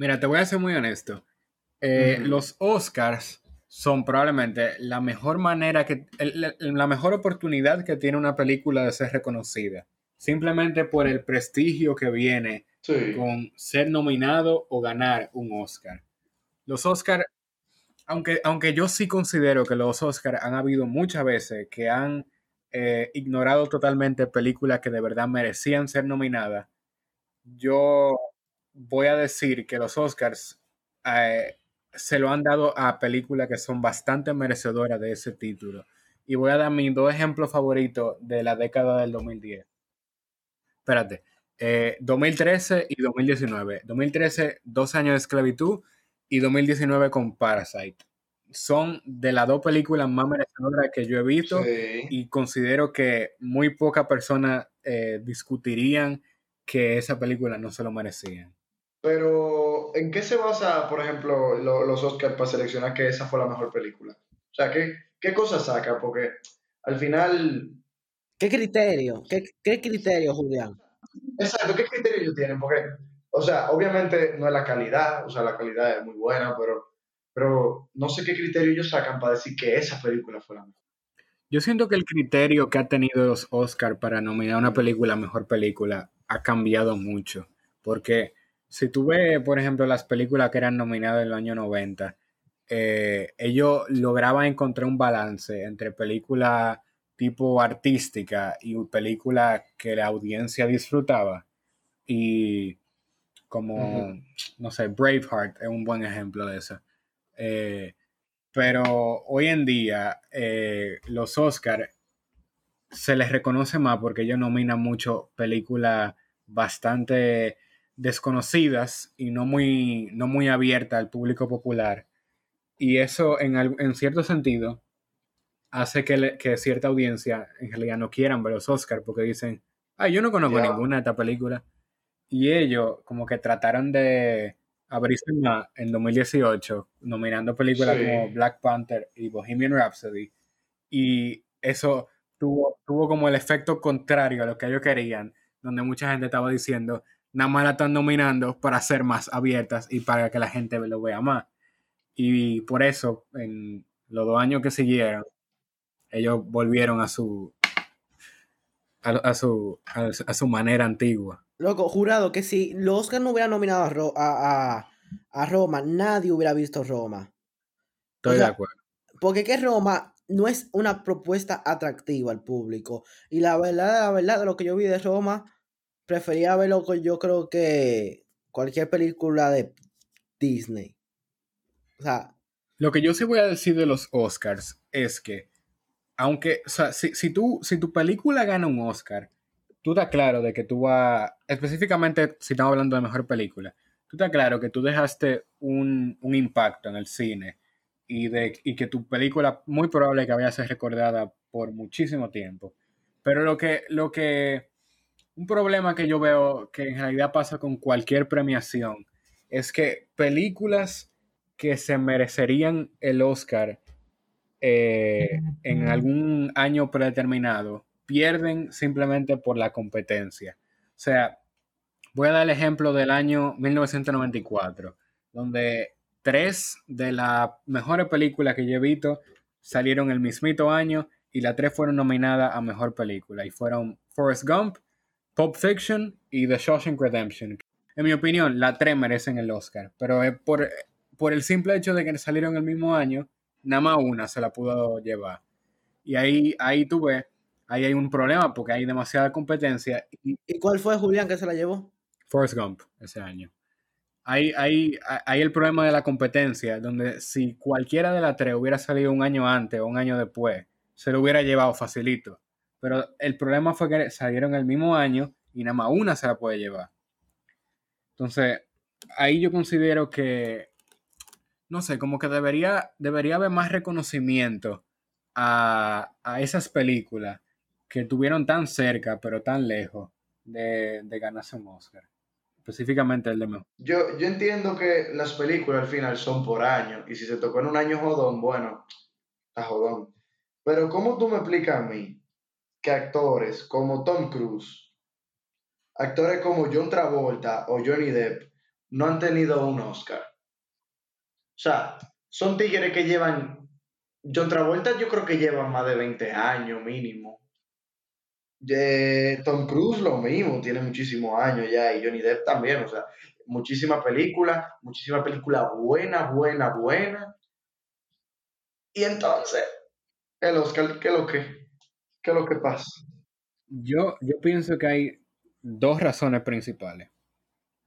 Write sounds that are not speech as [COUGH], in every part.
Mira, te voy a ser muy honesto. Eh, los Oscars son probablemente la mejor manera que, la mejor oportunidad que tiene una película de ser reconocida. Simplemente por el prestigio que viene con ser nominado o ganar un Oscar. Los Oscars, aunque, aunque yo sí considero que los Oscars han habido muchas veces que han eh, ignorado totalmente películas que de verdad merecían ser nominadas, yo voy a decir que los Oscars eh, se lo han dado a películas que son bastante merecedoras de ese título. Y voy a dar mis dos ejemplos favoritos de la década del 2010. Espérate. 2013 eh, y 2019. 2013, dos años de esclavitud y 2019 con Parasite. Son de las dos películas más merecedoras que yo he visto y considero que muy pocas personas eh, discutirían que esa película no se lo merecían. Pero, ¿en qué se basa, por ejemplo, los Oscars para seleccionar que esa fue la mejor película? O sea, ¿qué, qué cosas saca? Porque al final... ¿Qué criterio? ¿Qué, qué criterio, Julián? Exacto, ¿qué criterio ellos tienen? Porque, o sea, obviamente no es la calidad, o sea, la calidad es muy buena, pero, pero no sé qué criterio ellos sacan para decir que esa película fue la mejor. Yo siento que el criterio que ha tenido los Oscars para nominar una película a mejor película ha cambiado mucho. Porque si tú ves, por ejemplo, las películas que eran nominadas en el año 90, eh, ellos lograban encontrar un balance entre películas tipo artística y película que la audiencia disfrutaba. Y como, no sé, Braveheart es un buen ejemplo de eso. Eh, pero hoy en día eh, los Oscars se les reconoce más porque ellos nominan mucho películas bastante desconocidas y no muy, no muy abiertas al público popular. Y eso, en, en cierto sentido, hace que, que, cierta audiencia en realidad no quieran ver los Oscars porque dicen, ay, yo no conozco ninguna de esta película. Y ellos como que trataron de abrirse más en 2018, nominando películas como Black Panther y Bohemian Rhapsody. Y eso tuvo, tuvo como el efecto contrario a lo que ellos querían, donde mucha gente estaba diciendo, nada más la están nominando para ser más abiertas y para que la gente lo vea más. Y por eso, en los dos años que siguieron, ellos volvieron a su a, su, a, su manera antigua. Loco, jurado que si los Oscar no hubieran nominado a, a, Roma, nadie hubiera visto Roma. Estoy de acuerdo. Porque que Roma no es una propuesta atractiva al público. Y la verdad, la verdad, de lo que yo vi de Roma, prefería verlo con yo creo que cualquier película de Disney. O sea. Lo que yo sí voy a decir de los Oscars es que, aunque, o sea, si, si, tú, si tu película gana un Oscar, tú estás claro de que tú vas, específicamente si estamos hablando de mejor película, tú estás claro que tú dejaste un, un impacto en el cine y, de, y que tu película muy probable que vaya a ser recordada por muchísimo tiempo. Pero lo que, lo que un problema que yo veo que en realidad pasa con cualquier premiación es que películas que se merecerían el Oscar eh, en algún año predeterminado pierden simplemente por la competencia. O sea, voy a dar el ejemplo del año 1994, donde tres de las mejores películas que yo he visto salieron el mismito año y las tres fueron nominadas a mejor película y fueron Forrest Gump, Pulp Fiction y The Shawshank Redemption. En mi opinión, las tres merecen el Oscar, pero es por, por el simple hecho de que salieron el mismo año, nada más una se la pudo llevar. Y ahí, ahí tú ves, ahí hay un problema porque hay demasiada competencia. ¿Y, cuál fue Julián que se la llevó? Forrest Gump ese año. Hay, hay, hay el problema de la competencia, donde si cualquiera de las tres hubiera salido un año antes o un año después, se lo hubiera llevado facilito. Pero el problema fue que salieron el mismo año y nada más una se la puede llevar. Entonces, ahí yo considero que, no sé, como que debería, debería haber más reconocimiento a, esas películas que tuvieron tan cerca, pero tan lejos de, de ganarse un Oscar. Específicamente el de mejor. Yo, yo entiendo que las películas al final son por año. Y si se tocó en un año jodón, bueno, está jodón. Pero ¿cómo tú me explicas a mí que actores como Tom Cruise, actores como John Travolta o Johnny Depp no han tenido un Oscar. O sea, son tigres que llevan. John Travolta, yo creo que llevan más de 20 años mínimo. Tom Cruise lo mismo, tiene muchísimos años ya, y Johnny Depp también, o sea, muchísimas películas, muchísimas películas buenas, buenas, buenas. Y entonces, el Oscar, ¿qué lo que, qué es lo que pasa? Yo, yo pienso que hay dos razones principales.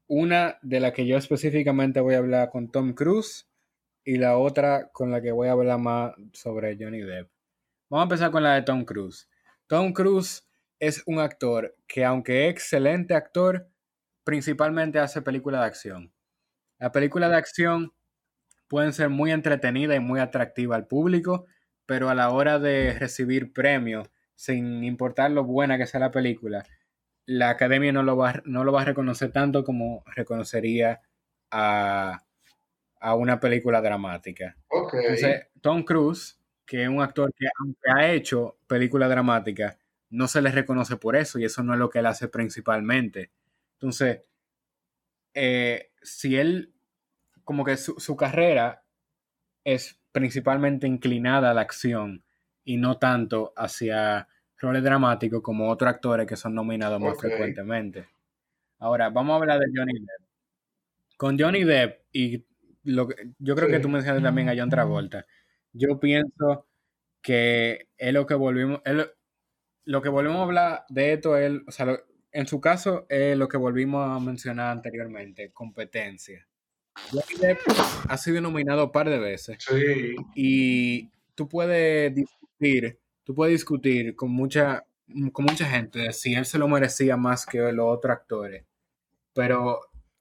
Una de la que yo específicamente voy a hablar con Tom Cruise y la otra con la que voy a hablar más sobre Johnny Depp. Vamos a empezar con la de Tom Cruise. Tom Cruise es un actor que aunque es excelente actor, principalmente hace películas de acción. Las películas de acción pueden ser muy entretenidas y muy atractivas al público, pero a la hora de recibir premios, sin importar lo buena que sea la película, la academia no lo va, no lo va a reconocer tanto como reconocería a, una película dramática. Entonces, Tom Cruise, que es un actor que aunque ha hecho películas dramáticas, no se le reconoce por eso y eso no es lo que él hace principalmente. Entonces, eh, si él, como que su, carrera es principalmente inclinada a la acción y no tanto hacia roles dramáticos como otros actores que son nominados más frecuentemente. Ahora, vamos a hablar de Johnny Depp. Con Johnny Depp y lo que, yo creo que tú mencionaste también a John Travolta. Yo pienso que es lo que volvimos, lo que volvemos a hablar de esto es, o sea, en su caso, es lo que volvimos a mencionar anteriormente, competencia. ha sido nominado un par de veces. Sí. Y tú puedes discutir, tú puedes discutir con mucha, con mucha gente si él se lo merecía más que los otros actores. Pero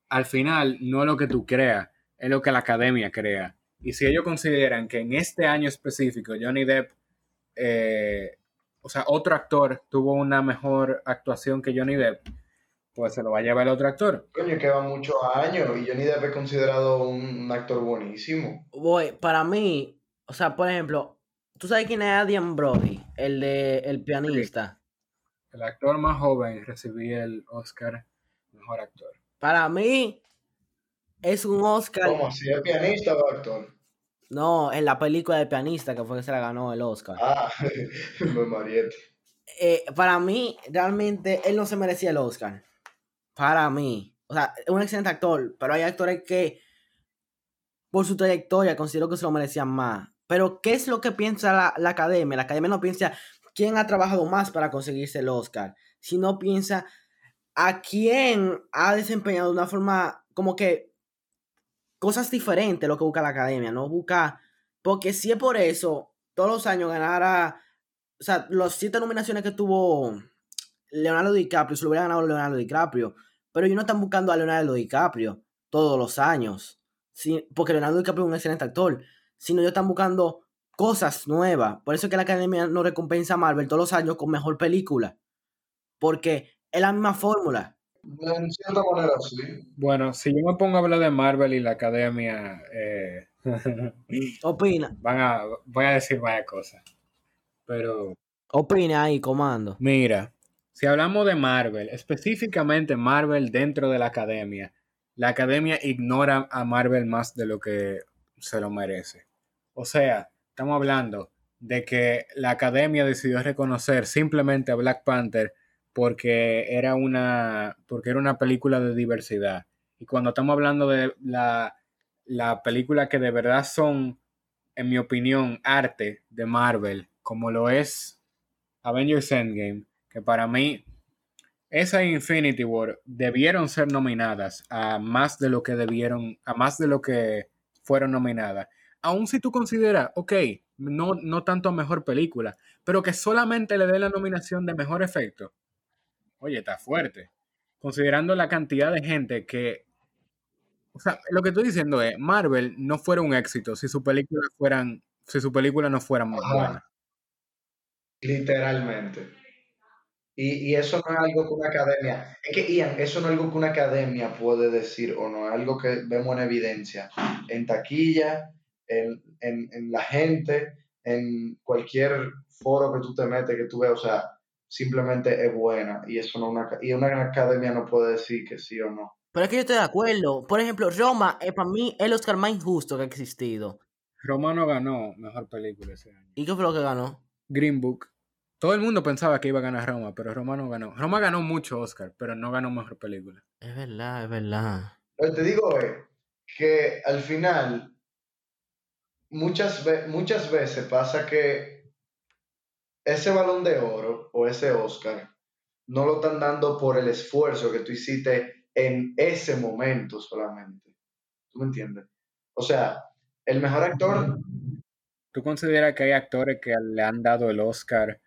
al final no es lo que tú creas, es lo que la academia crea. Y si ellos consideran que en este año específico Johnny Depp eh, o sea, otro actor tuvo una mejor actuación que Johnny Depp, pues se lo va a llevar el otro actor. Coño, que va muchos años y Johnny Depp es considerado un, actor buenísimo. Voy, para mí, o sea, por ejemplo, ¿tú sabes quién es Adrian Brody? El de el pianista. El actor más joven recibía el Oscar Mejor Actor. Para mí, es un Oscar. ¿Cómo? ¿Si es pianista o actor? No, en la película de pianista que fue que se la ganó el Oscar. Ah, [LAUGHS] Mariette. Eh, para mí, realmente, él no se merecía el Oscar. Para mí. O sea, es un excelente actor, pero hay actores que, por su trayectoria, considero que se lo merecían más. Pero, ¿qué es lo que piensa la, academia? La academia no piensa quién ha trabajado más para conseguirse el Oscar, sino piensa a quién ha desempeñado de una forma como que cosas diferentes lo que busca la academia, no busca, porque si es por eso, todos los años ganara, o sea, las siete nominaciones que tuvo Leonardo DiCaprio, se lo hubiera ganado Leonardo DiCaprio, pero ellos no están buscando a Leonardo DiCaprio todos los años, porque Leonardo DiCaprio es un excelente actor, sino ellos están buscando cosas nuevas, por eso es que la academia no recompensa a Marvel todos los años con mejor película, porque es la misma fórmula. En cierta manera, sí. Bueno, si yo me pongo a hablar de Marvel y la academia, eh, [LAUGHS] opina. Van a, voy a decir varias cosas. Pero. Opina ahí, comando. Mira, si hablamos de Marvel, específicamente Marvel dentro de la academia, la academia ignora a Marvel más de lo que se lo merece. O sea, estamos hablando de que la academia decidió reconocer simplemente a Black Panther porque era una, porque era una película de diversidad. Y cuando estamos hablando de la, la película que de verdad son, en mi opinión, arte de Marvel, como lo es Avengers Endgame, que para mí esa Infinity War debieron ser nominadas a más de lo que debieron, a más de lo que fueron nominadas. Aún si tú consideras, ok, no, no tanto a mejor película, pero que solamente le dé la nominación de mejor efecto, oye, está fuerte. Considerando la cantidad de gente que. O sea, lo que estoy diciendo es, Marvel no fuera un éxito si su película fueran, si su película no fuera muy buena. Literalmente. Y, eso no es algo que una academia. Es que, Ian, eso no es algo que una academia puede decir o no, es algo que vemos en evidencia. En taquilla, en, en la gente, en cualquier foro que tú te metes, que tú veas, o sea, simplemente es buena y eso no una, y una academia no puede decir que sí o no. Pero es que yo estoy de acuerdo. Por ejemplo, Roma, es para mí, el Oscar más injusto que ha existido. Roma no ganó mejor película ese año. ¿Y qué fue lo que ganó? Green Book. Todo el mundo pensaba que iba a ganar Roma, pero Roma no ganó. Roma ganó mucho Oscar, pero no ganó mejor película. Es verdad, es verdad. Lo que te digo es que al final muchas, muchas veces pasa que ese balón de oro o ese Oscar no lo están dando por el esfuerzo que tú hiciste en ese momento solamente. ¿Tú me entiendes? O sea, el mejor actor, ¿Tú consideras que hay actores que le han dado el Oscar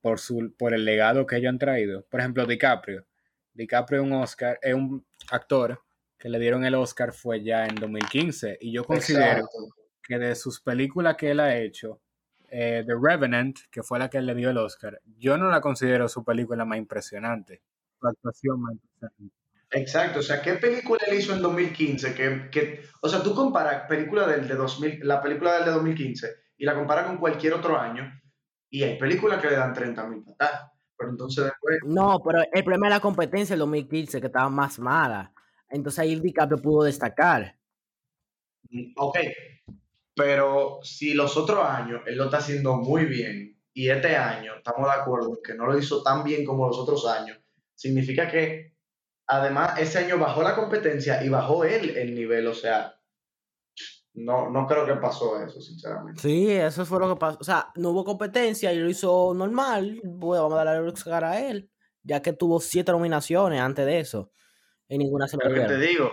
por, su, por el legado que ellos han traído? Por ejemplo, DiCaprio. DiCaprio es un Oscar, es un actor que le dieron el Oscar fue ya en 2015 y yo considero exacto, que de sus películas que él ha hecho, eh, The Revenant, que fue la que él le dio el Oscar, yo no la considero su película más impresionante, su actuación más impresionante. exacto. O sea, ¿qué película él hizo en 2015? Que, que, o sea, tú comparas película del de 2000, la película del de 2015 y la comparas con cualquier otro año y hay películas que le dan 30 mil patadas. Pero entonces después, No, pero el problema es la competencia del 2015, que estaba más mala. Entonces ahí DiCaprio pudo destacar. mm, ok, pero si los otros años él lo está haciendo muy bien y este año estamos de acuerdo en que no lo hizo tan bien como los otros años, significa que además ese año bajó la competencia y bajó él el nivel, o sea, no, no creo que pasó eso, sinceramente. Sí, eso fue lo que pasó. O sea, no hubo competencia y lo hizo normal. Bueno, vamos a darle Oscar a él, ya que tuvo siete nominaciones antes de eso. Y ninguna se Pero que te digo,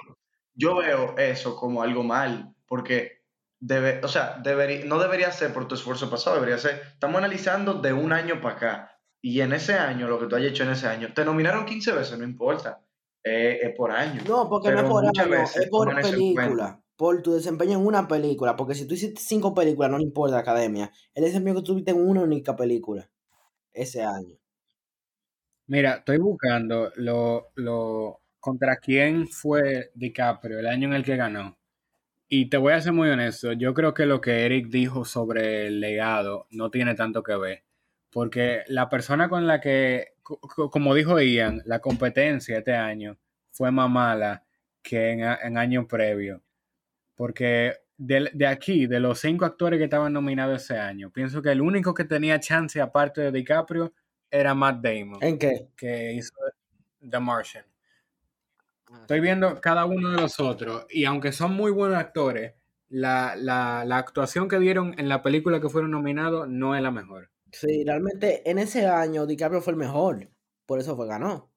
yo veo eso como algo mal, porque debe, o sea, debería, no debería ser por tu esfuerzo pasado, debería ser, estamos analizando de un año para acá, y en ese año, lo que tú hayas hecho en ese año, te nominaron 15 veces, no importa, eh, es por año. No, porque no es por año, veces es por película. Por tu desempeño en una película. Porque si tú hiciste cinco películas, no le importa la academia. El desempeño que tuviste en una única película ese año. Mira, estoy buscando lo, lo contra quién fue DiCaprio el año en el que ganó. Y te voy a ser muy honesto, yo creo que lo que Eric dijo sobre el legado no tiene tanto que ver. Porque la persona con la que, co- co- como dijo Ian, la competencia este año fue más mala que en, en años previos. Porque de, de aquí, de los cinco actores que estaban nominados ese año, pienso que el único que tenía chance aparte de DiCaprio era Matt Damon ¿En qué? que hizo The Martian. Estoy viendo cada uno de los otros y aunque son muy buenos actores, la, la, la actuación que dieron en la película que fueron nominados no es la mejor. Sí, realmente en ese año DiCaprio fue el mejor. Por eso fue ganó.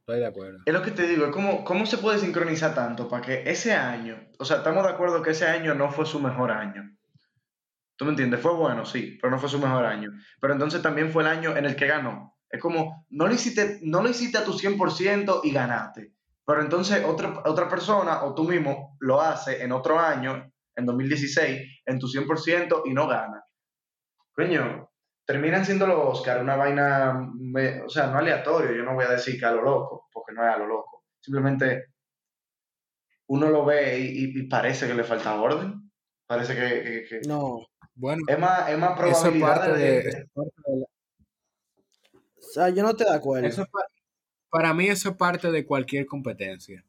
Estoy de acuerdo. Es lo que te digo, es como, ¿cómo se puede sincronizar tanto para que ese año, o sea, estamos de acuerdo que ese año no fue su mejor año? ¿Tú me entiendes? Fue bueno, sí, pero no fue su mejor año. Pero entonces también fue el año en el que ganó. Es como, no lo hiciste, no lo hiciste a tu 100% y ganaste. Pero entonces otra, otra persona o tú mismo lo hace en otro año, en 2016, en tu 100% y no gana. Coño, terminan siendo los Oscar una vaina, me- o sea, no aleatorio. Yo no voy a decir que a lo loco, porque no es a lo loco. Simplemente uno lo ve y, y- y parece que le falta orden. Parece que, que- que- No. Bueno, es más, es más probabilidad parte de, de, eso es parte de la- O sea, yo no estoy de acuerdo. eso es pa- para mí eso es parte de cualquier competencia.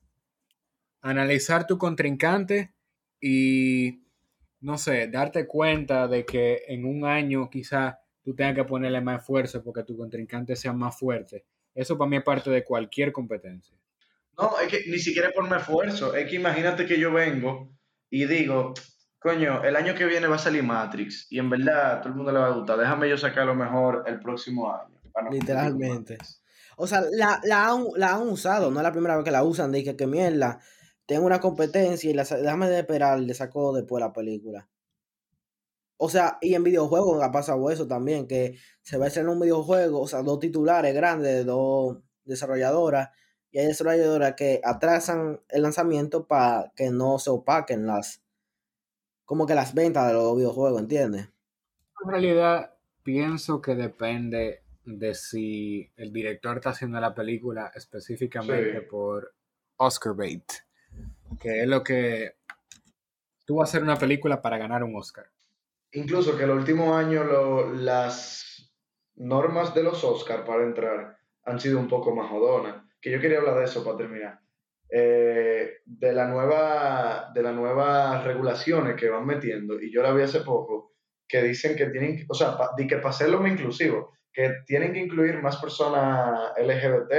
Analizar tu contrincante y, no sé, darte cuenta de que en un año quizás tú tengas que ponerle más esfuerzo porque tu contrincante sea más fuerte. Eso para mí es parte de cualquier competencia. No, es que ni siquiera es por mi esfuerzo. Es que imagínate que yo vengo y digo, coño, el año que viene va a salir Matrix y en verdad a todo el mundo le va a gustar. Déjame yo sacar lo mejor el próximo año. Literalmente. Matrix. O sea, la, la, han, la han usado, no es la primera vez que la usan. Dije que mierda, tengo una competencia y la, déjame de esperar, le saco después la película. O sea, y en videojuegos ha pasado eso también, que se va a hacer un videojuego, o sea, dos titulares grandes de dos desarrolladoras, y hay desarrolladoras que atrasan el lanzamiento para que no se opaquen las, como que las ventas de los videojuegos, ¿entiendes? En realidad, pienso que depende de si el director está haciendo la película específicamente Sí. por Oscar bait, que es lo que tú vas a hacer una película para ganar un Oscar. Incluso que el último año lo- las normas de los Oscar para entrar han sido un poco más jodonas. Que yo quería hablar de eso para terminar. eh, de la nueva de las nuevas regulaciones que van metiendo, y yo la vi hace poco, que dicen que tienen, o sea, di que para hacerlo más inclusivo, que tienen que incluir más personas LGBT,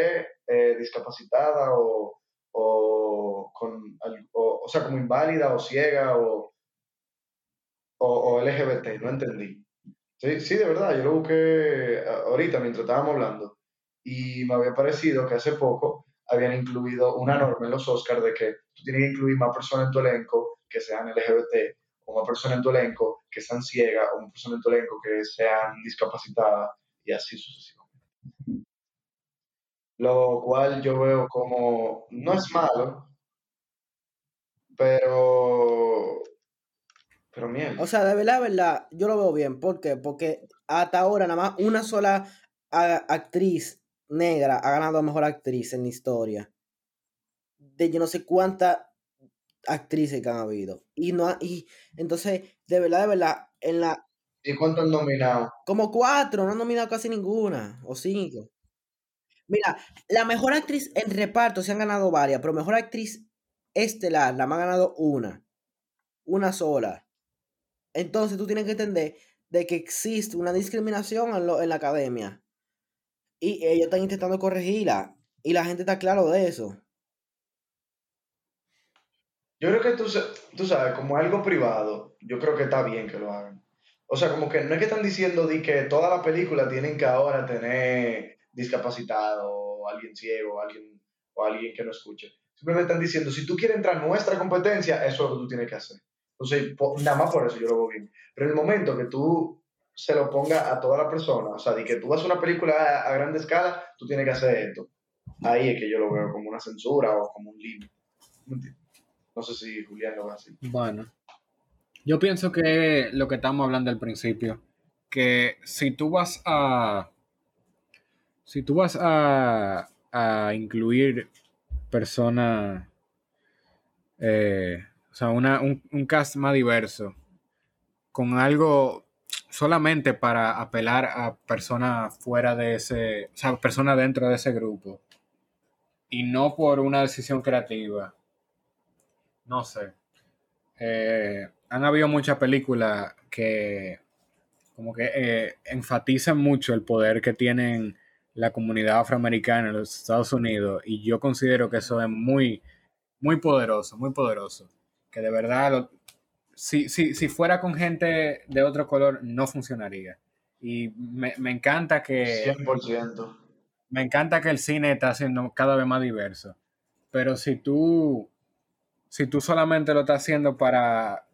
eh, discapacitadas o, o, con, o, o, sea, como inválida o ciega o, o, LGBT, no entendí. Sí, sí, de verdad, yo lo busqué ahorita mientras estábamos hablando y me había parecido que hace poco habían incluido una norma en los Oscars de que tú tienes que incluir más personas en tu elenco que sean LGBT, o más personas en tu elenco que sean ciegas, o más personas en tu elenco que sean discapacitadas, y así sucesivamente. Lo cual yo veo como, no es malo, pero... Pero mierda. O sea, de verdad, de verdad, yo lo veo bien. ¿Por qué? Porque hasta ahora nada más una sola actriz negra ha ganado a mejor actriz en la historia. De yo no sé cuántas actrices que han habido. Y no y entonces, de verdad, de verdad, en la. ¿Y cuántos han nominado? Como cuatro, no han nominado casi ninguna. O cinco. Mira, la mejor actriz en reparto se han ganado varias, pero mejor actriz estelar, la más ha ganado una. Una sola. Entonces tú tienes que entender de que existe una discriminación en, lo, en la academia. Y ellos están intentando corregirla. Y la gente está claro de eso. Yo creo que tú, tú sabes, como algo privado, yo creo que está bien que lo hagan. O sea, como que no es que están diciendo de que toda la película tienen que ahora tener discapacitado o alguien ciego o alguien, o alguien que no escuche. Simplemente están diciendo, si tú quieres entrar en nuestra competencia, eso es lo que tú tienes que hacer. Entonces, nada más por eso yo lo veo bien. Pero en el momento que tú se lo ponga a toda la persona. O sea, de que tú haces una película a, grande escala, tú tienes que hacer esto. Ahí es que yo lo veo como una censura o como un límite. No sé si Julián lo ve así. Bueno, yo pienso que lo que estamos hablando al principio, que si tú vas a. Si tú vas a, a incluir personas. Eh, o sea, una, un, un cast más diverso, con algo solamente para apelar a personas fuera de ese, o sea, personas dentro de ese grupo y no por una decisión creativa. No sé. Eh, han habido muchas películas que como que eh, enfatizan mucho el poder que tienen la comunidad afroamericana en los Estados Unidos y yo considero que eso es muy, muy poderoso, muy poderoso. Que de verdad si, si, si fuera con gente de otro color, no funcionaría. Y me, me encanta que... 100%. Me encanta que el cine está siendo cada vez más diverso. Pero si tú, si tú solamente lo estás haciendo para,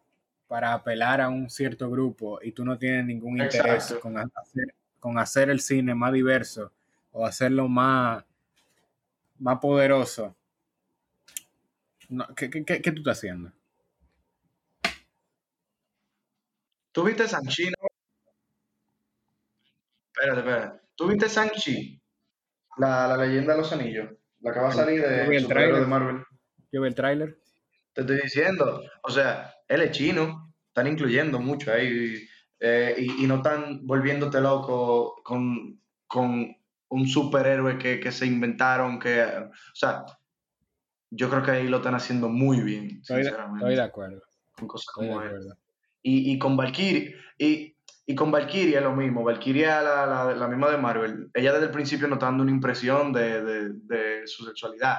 para apelar a un cierto grupo y tú no tienes ningún interés con hacer, con hacer el cine más diverso o hacerlo más, más poderoso, ¿qué, qué, qué, qué tú estás haciendo? ¿Tú viste Sanchi, no? Espérate, espérate. ¿Tú viste Sanchi? La, la leyenda de los anillos. La que va a salir de, el trailer de Marvel. Yo vi el tráiler. Te estoy diciendo. O sea, él es chino. Están incluyendo mucho ahí. Eh, y, y, no están volviéndote loco con, con un superhéroe que, que, se inventaron. que O sea, yo creo que ahí lo están haciendo muy bien. Estoy, de, estoy de acuerdo. Con cosas como esta. Y, y con Valkyrie, y, y con Valkyrie es lo mismo. Valkyrie la, la, la, misma de Marvel. Ella desde el principio nos está dando una impresión de, de, de su sexualidad.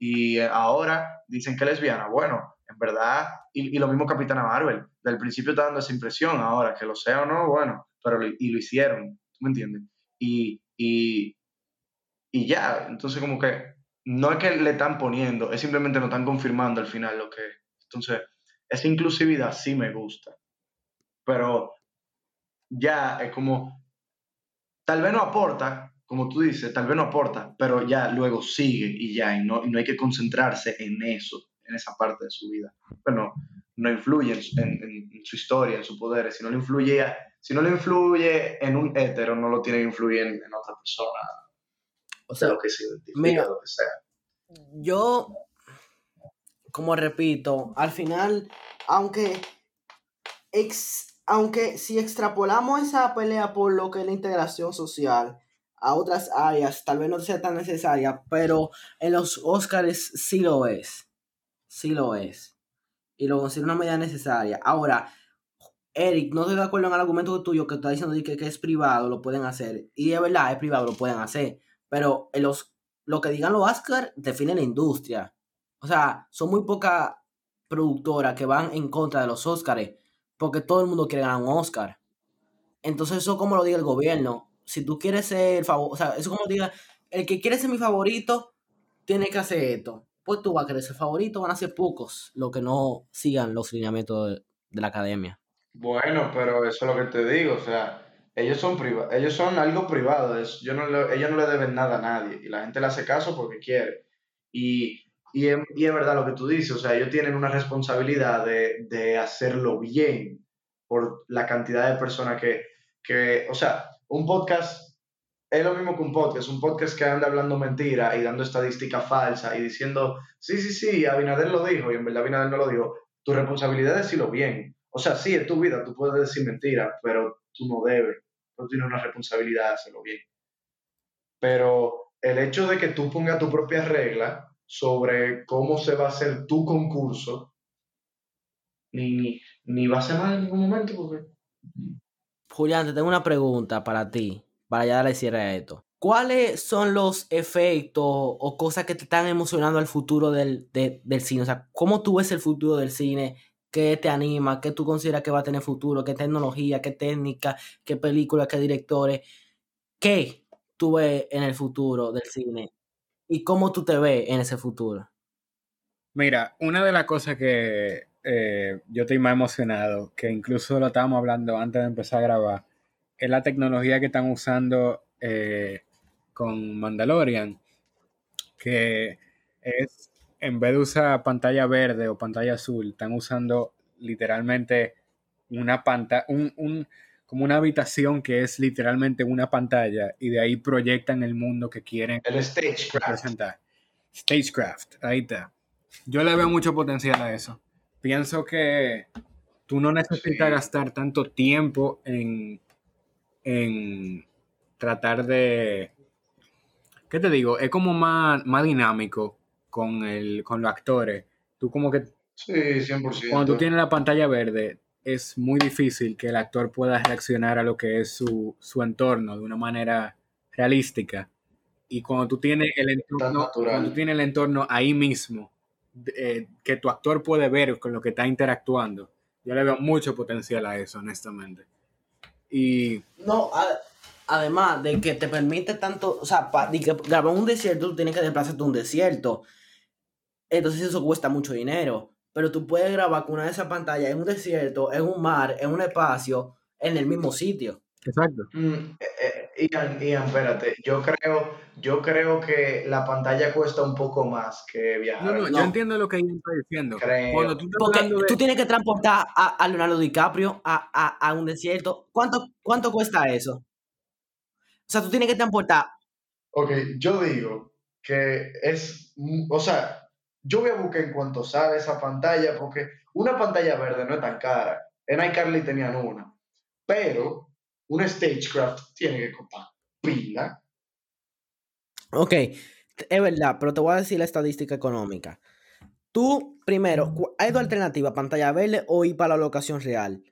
Y ahora dicen que es lesbiana. Bueno, en verdad, y, y, lo mismo Capitana Marvel. Desde el principio está dando esa impresión. Ahora, que lo sea o no, bueno, pero y lo hicieron. ¿Tú me entiendes? Y, y, y ya, entonces como que no es que le están poniendo, es simplemente no están confirmando al final lo que Entonces, esa inclusividad sí me gusta pero ya es como, tal vez no aporta, como tú dices, tal vez no aporta, pero ya luego sigue y ya, y no, y no hay que concentrarse en eso, en esa parte de su vida. Bueno, no influye en, en, en su historia, en su poder, si no le influye, si no le influye en un hétero, no lo tiene que influir en, en otra persona. O sea, lo que se identifica, mira, lo que sea. Yo, como repito, al final, aunque ex, aunque si extrapolamos esa pelea por lo que es la integración social a otras áreas tal vez no sea tan necesaria, pero en los Oscars sí lo es. Sí lo es. Y lo considero una medida necesaria. Ahora, Eric, no estoy de acuerdo en el argumento tuyo que está diciendo que, que es privado, lo pueden hacer. Y es verdad, es privado, lo pueden hacer. Pero en los, lo que digan los Oscars define la industria. O sea, son muy pocas productoras que van en contra de los Oscars. Porque todo el mundo quiere ganar un Oscar. Entonces, eso como lo diga el gobierno. Si tú quieres ser el favor, o sea, eso como diga, el que quiere ser mi favorito, tiene que hacer esto. Pues tú vas a querer ser favorito, van a ser pocos los que no sigan los lineamientos de, de la academia. Bueno, pero eso es lo que te digo, o sea, ellos son priva ellos son algo privado, es, yo no le- ellos no le deben nada a nadie y la gente le hace caso porque quiere. Y, y, es, y es verdad lo que tú dices, o sea, ellos tienen una responsabilidad de, de hacerlo bien por la cantidad de personas que, que, o sea, un podcast es lo mismo que un podcast, un podcast que anda hablando mentira y dando estadísticas falsas y diciendo, sí, sí, sí, Abinader lo dijo y en verdad Abinader no lo dijo. Tu responsabilidad es decirlo bien. O sea, sí, es tu vida, tú puedes decir mentiras, pero tú no debes. Tú tienes una responsabilidad de hacerlo bien. Pero el hecho de que tú pongas tu propia regla sobre cómo se va a hacer tu concurso, ni, ni va a ser mal en ningún momento, porque Julián, te tengo una pregunta para ti, para ya darle cierre a esto. ¿Cuáles son los efectos o cosas que te están emocionando al futuro del, de- del cine? O sea, ¿cómo tú ves el futuro del cine? ¿Qué te anima? ¿Qué tú consideras que va a tener futuro? ¿Qué tecnología? ¿Qué técnica? ¿Qué películas? ¿Qué directores? ¿Qué tú ves en el futuro del cine? ¿Y cómo tú te ves en ese futuro? Mira, una de las cosas que eh, yo estoy más emocionado, que incluso lo estábamos hablando antes de empezar a grabar, es la tecnología que están usando eh, con Mandalorian, que es, en vez de usar pantalla verde o pantalla azul, están usando literalmente una pantalla, un, un- como una habitación que es literalmente una pantalla y de ahí proyectan el mundo que quieren el stagecraft. presentar. Stagecraft, ahí está. Yo le veo mucho potencial a eso. Pienso que tú no necesitas Sí. gastar tanto tiempo en, en tratar de... ¿Qué te digo? Es como más, más dinámico con, el, con los actores. Tú como que Sí, 100%. cuando tú tienes la pantalla verde, es muy difícil que el actor pueda reaccionar a lo que es su, su entorno de una manera realística. Y cuando tú tienes el entorno, cuando tú tienes el entorno ahí mismo, eh, que tu actor puede ver con lo que está interactuando, yo le veo mucho potencial a eso, honestamente. Y No, a- además de que te permite tanto, o sea, para que grabar un desierto, tú tienes que desplazarte a un desierto. Entonces eso cuesta mucho dinero. Pero tú puedes grabar con una de esas pantallas en un desierto, en un mar, en un espacio, en el mismo sitio. exacto. Mm, eh, eh, Ian, Ian, espérate. Yo creo, yo creo que la pantalla cuesta un poco más que viajar. No, no, No. yo entiendo lo que ella está diciendo. Creo. Tú Porque de- tú tienes que transportar a, a Leonardo DiCaprio a, a- a un desierto. ¿Cuánto, ¿Cuánto cuesta eso? O sea, tú tienes que transportar. Ok, yo digo que es, o sea, yo voy a buscar en cuanto sale esa pantalla, porque una pantalla verde no es tan cara. En iCarly tenían una, pero un Stagecraft tiene que costar pila. Ok, es verdad, pero te voy a decir la estadística económica. Tú, primero, hay dos alternativas, pantalla verde o ir para la locación real.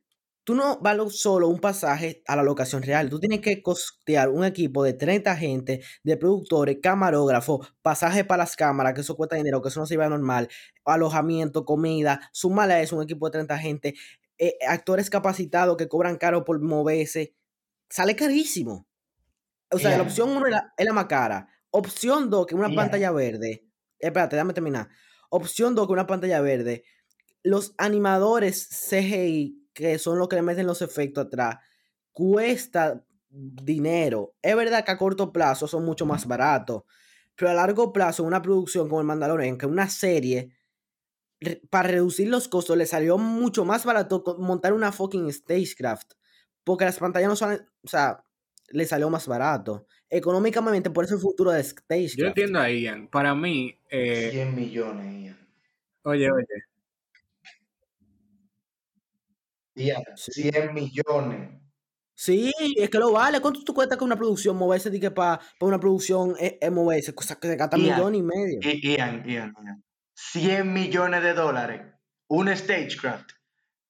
Tú no vales solo un pasaje a la locación real, tú tienes que costear un equipo de 30 gente, de productores, camarógrafos, pasajes para las cámaras, que eso cuesta dinero, que eso no se lleva normal, alojamiento, comida, súmale a eso un equipo de 30 gente, eh, actores capacitados que cobran caro por moverse, sale carísimo. O sea, la opción uno es la, es la más cara. Opción 2, que una pantalla verde. Espérate, déjame terminar. Opción 2, que una pantalla verde. Los animadores CGI, que son los que le meten los efectos atrás, cuesta dinero. Es verdad que a corto plazo son mucho más baratos. Pero a largo plazo, una producción como el Mandalorian, que una serie, para reducir los costos, le salió mucho más barato montar una fucking stagecraft. Porque las pantallas no son, o sea, le salió más barato. Económicamente, por eso el futuro de Stagecraft. Yo entiendo a Ian. Para mí, eh, 100 millones, Ian. oye, oye, Ian, Sí. 100 millones. Sí, es que lo vale. ¿Cuánto tú cuesta con una producción moverse para una producción eh, eh, moverse? Cosa que se gasta millón y medio. Ian, Ian, Ian. 100 millones de dólares. Un stagecraft.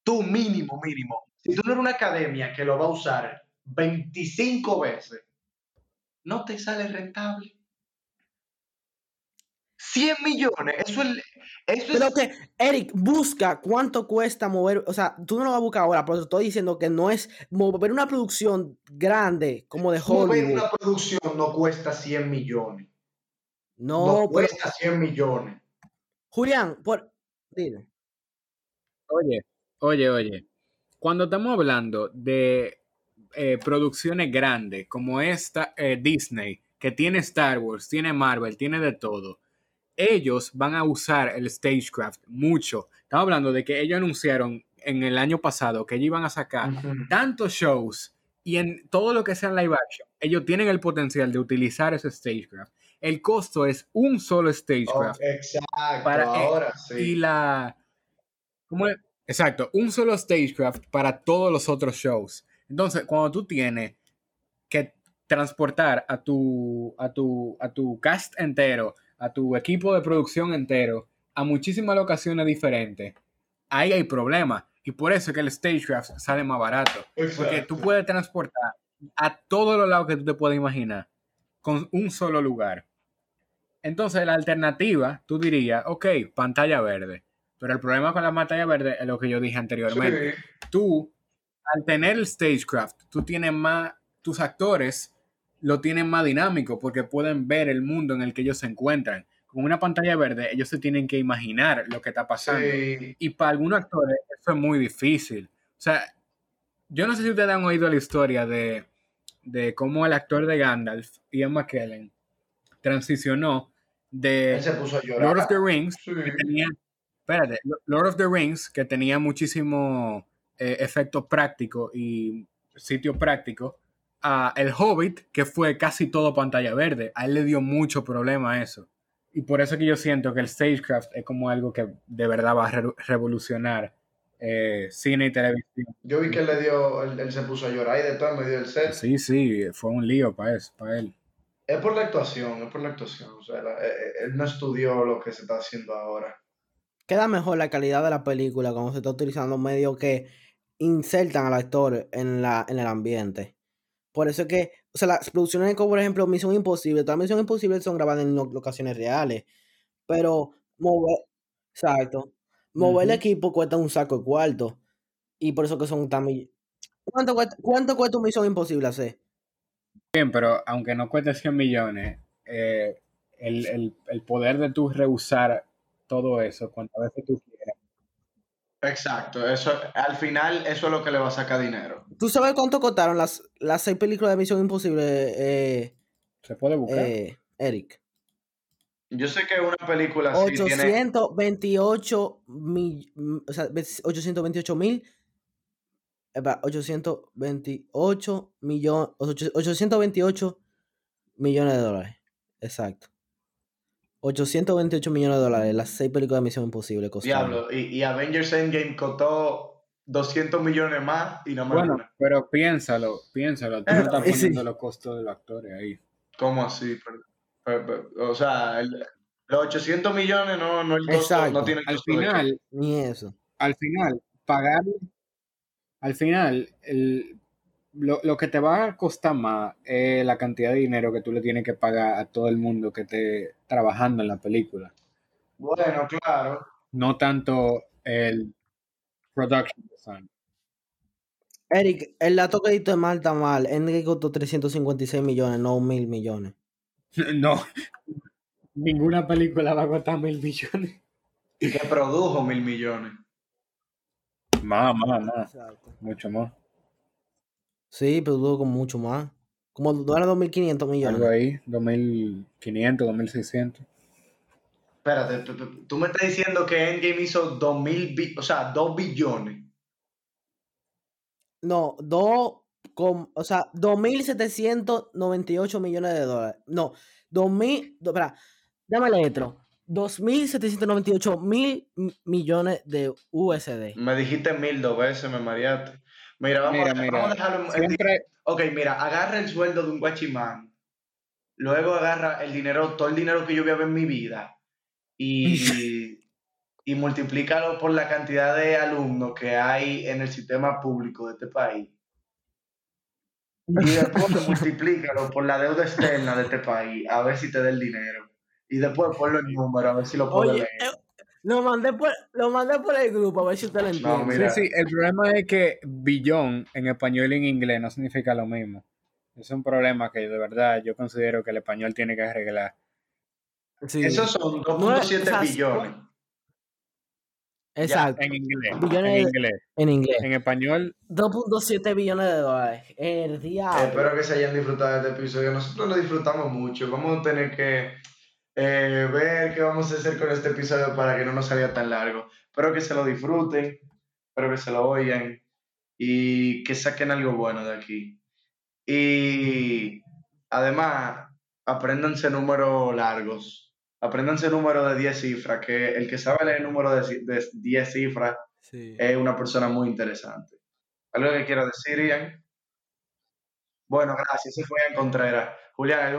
Tú mínimo, mínimo. Si tú no eres una academia que lo va a usar 25 veces, no te sale rentable. 100 millones, eso es... Eso pero que, Eric, busca cuánto cuesta mover, o sea, tú no lo vas a buscar ahora, pero te estoy diciendo que no es mover una producción grande como de Hollywood. Mover una producción no cuesta 100 millones. No, no cuesta 100 millones. Julián, por... Dile. Oye, oye, oye. Cuando estamos hablando de eh, producciones grandes como esta eh, Disney, que tiene Star Wars, tiene Marvel, tiene de todo, ellos van a usar el Stagecraft mucho. Estamos hablando de que ellos anunciaron en el año pasado que ellos iban a sacar tantos shows y en todo lo que sea live action, ellos tienen el potencial de utilizar ese Stagecraft. El costo es un solo Stagecraft. exacto, para, eh, ahora sí. Y la... ¿cómo es? Exacto, un solo Stagecraft para todos los otros shows. Entonces, cuando tú tienes que transportar a tu, a tu, a tu cast entero a tu equipo de producción entero a muchísimas locaciones diferentes, ahí hay problemas. Y por eso es que el Stagecraft sale más barato. Porque tú puedes transportar a todos los lados que tú te puedas imaginar con un solo lugar. Entonces, la alternativa, tú dirías, ok, pantalla verde. Pero el problema con la pantalla verde es lo que yo dije anteriormente. Tú, al tener el Stagecraft, tú tienes más, tus actores lo tienen más dinámico porque pueden ver el mundo en el que ellos se encuentran. Con una pantalla verde, ellos se tienen que imaginar lo que está pasando. Y para algunos actores eso es muy difícil. O sea, yo no sé si ustedes han oído la historia de, de cómo el actor de Gandalf, Ian McKellen, transicionó de Lord of the Rings, que tenía, espérate, Lord of the Rings, que tenía muchísimo eh, efecto práctico y sitio práctico, a El Hobbit, que fue casi todo pantalla verde. A él le dio mucho problema eso. Y por eso que yo siento que el Stagecraft es como algo que de verdad va a revolucionar eh, cine y televisión. Yo vi que él le dio, él, se puso a llorar y de todo me dio el set. Sí, sí, fue un lío para eso, para él. Es por la actuación, es por la actuación. O sea, eh, él no estudió lo que se está haciendo ahora. Queda mejor la calidad de la película cuando se está utilizando medios que insertan al actor en, la, en el ambiente. Por eso es que, o sea, las producciones como por ejemplo Misión Imposible, todas Misión Imposible son grabadas en locaciones reales. Pero mover, exacto, mover el equipo cuesta un saco de cuarto. Y por eso que son tan ¿Cuánto cuesta, ¿Cuánto cuesta un Misión Imposible hacer? Bien, pero aunque no cueste 100 millones, eh, el, el, poder de tú rehusar todo eso cuantas veces tú quieras Exacto, eso, al final eso es lo que le va a sacar dinero. ¿Tú sabes cuánto costaron las, las seis películas de Misión Imposible? Eh, ¿Se puede buscar? Eh, Eric. Yo sé que una película así 828 mil, o sea, 828 mil 828 millones 828 millones de dólares. Exacto. 828 millones de dólares, las seis películas de Misión Imposible costaron. Diablo, y, Avengers Endgame costó 200 millones más y no más. Bueno, pero piénsalo, piénsalo, tú no estás poniendo los costos de los actores ahí. ¿Cómo así? o sea, los 800 millones no, no, el costo, no tiene Al final, ni eso. Al final, pagar, al final, el, lo, lo, que te va a costar más es la cantidad de dinero que tú le tienes que pagar a todo el mundo que esté trabajando en la película. Bueno, claro. No tanto el production design. Eric, el dato que diste mal está mal. Endgame costó 356 millones, no mil millones. [LAUGHS] No, ninguna película va a costar mil millones. Y que produjo mil millones. Más, más, más. Mucho más. Sí, pero tuvo como mucho más. Como no era 2.500 millones. Algo ahí, 2.500, 2.600. Espérate, tú, me estás diciendo que Endgame hizo 2.000, o sea, 2 billones. No, 2, o sea, 2.798 millones de dólares. No, 2.000, espera, dame letra. 2.798 mil millones de USD. Me dijiste mil dos veces, me mareaste. Mira, vamos, Mira, a, mira, vamos a dejarlo en- siempre, Ok, mira, agarra el sueldo de un guachimán, luego agarra el dinero, todo el dinero que yo voy a ver en mi vida y, [LAUGHS] y multiplícalo por la cantidad de alumnos que hay en el sistema público de este país. Y después [LAUGHS] multiplícalo por la deuda externa de este país, a ver si te da el dinero. Y después ponlo en número, a ver si lo puedo Oye, leer. Lo mandé por, lo mandé por el grupo, a ver si usted lo entiende. No, mira. sí, sí, el problema es que billón en español y en inglés no significa lo mismo. Es un problema que de verdad yo considero que el español tiene que arreglar. Sí. Esos son No es- 2.7 o sea, billones. Exacto. En inglés. Billones En de- inglés. En inglés. En español, 2.7 billones de dólares. El diablo. espero que se hayan disfrutado de este episodio. Nosotros lo disfrutamos mucho. Vamos a tener que eh, ver qué vamos a hacer con este episodio para que no nos salga tan largo. Espero que se lo disfruten, espero que se lo oigan y que saquen algo bueno de aquí. Y además, apréndanse números largos. Apréndanse números de 10 cifras, que el que sabe leer números de, ci- de 10 cifras Sí. es una persona muy interesante. ¿Algo que quiero decir, Ian? Bueno, gracias. Ese fue Ian Contreras. Julián, ¿algo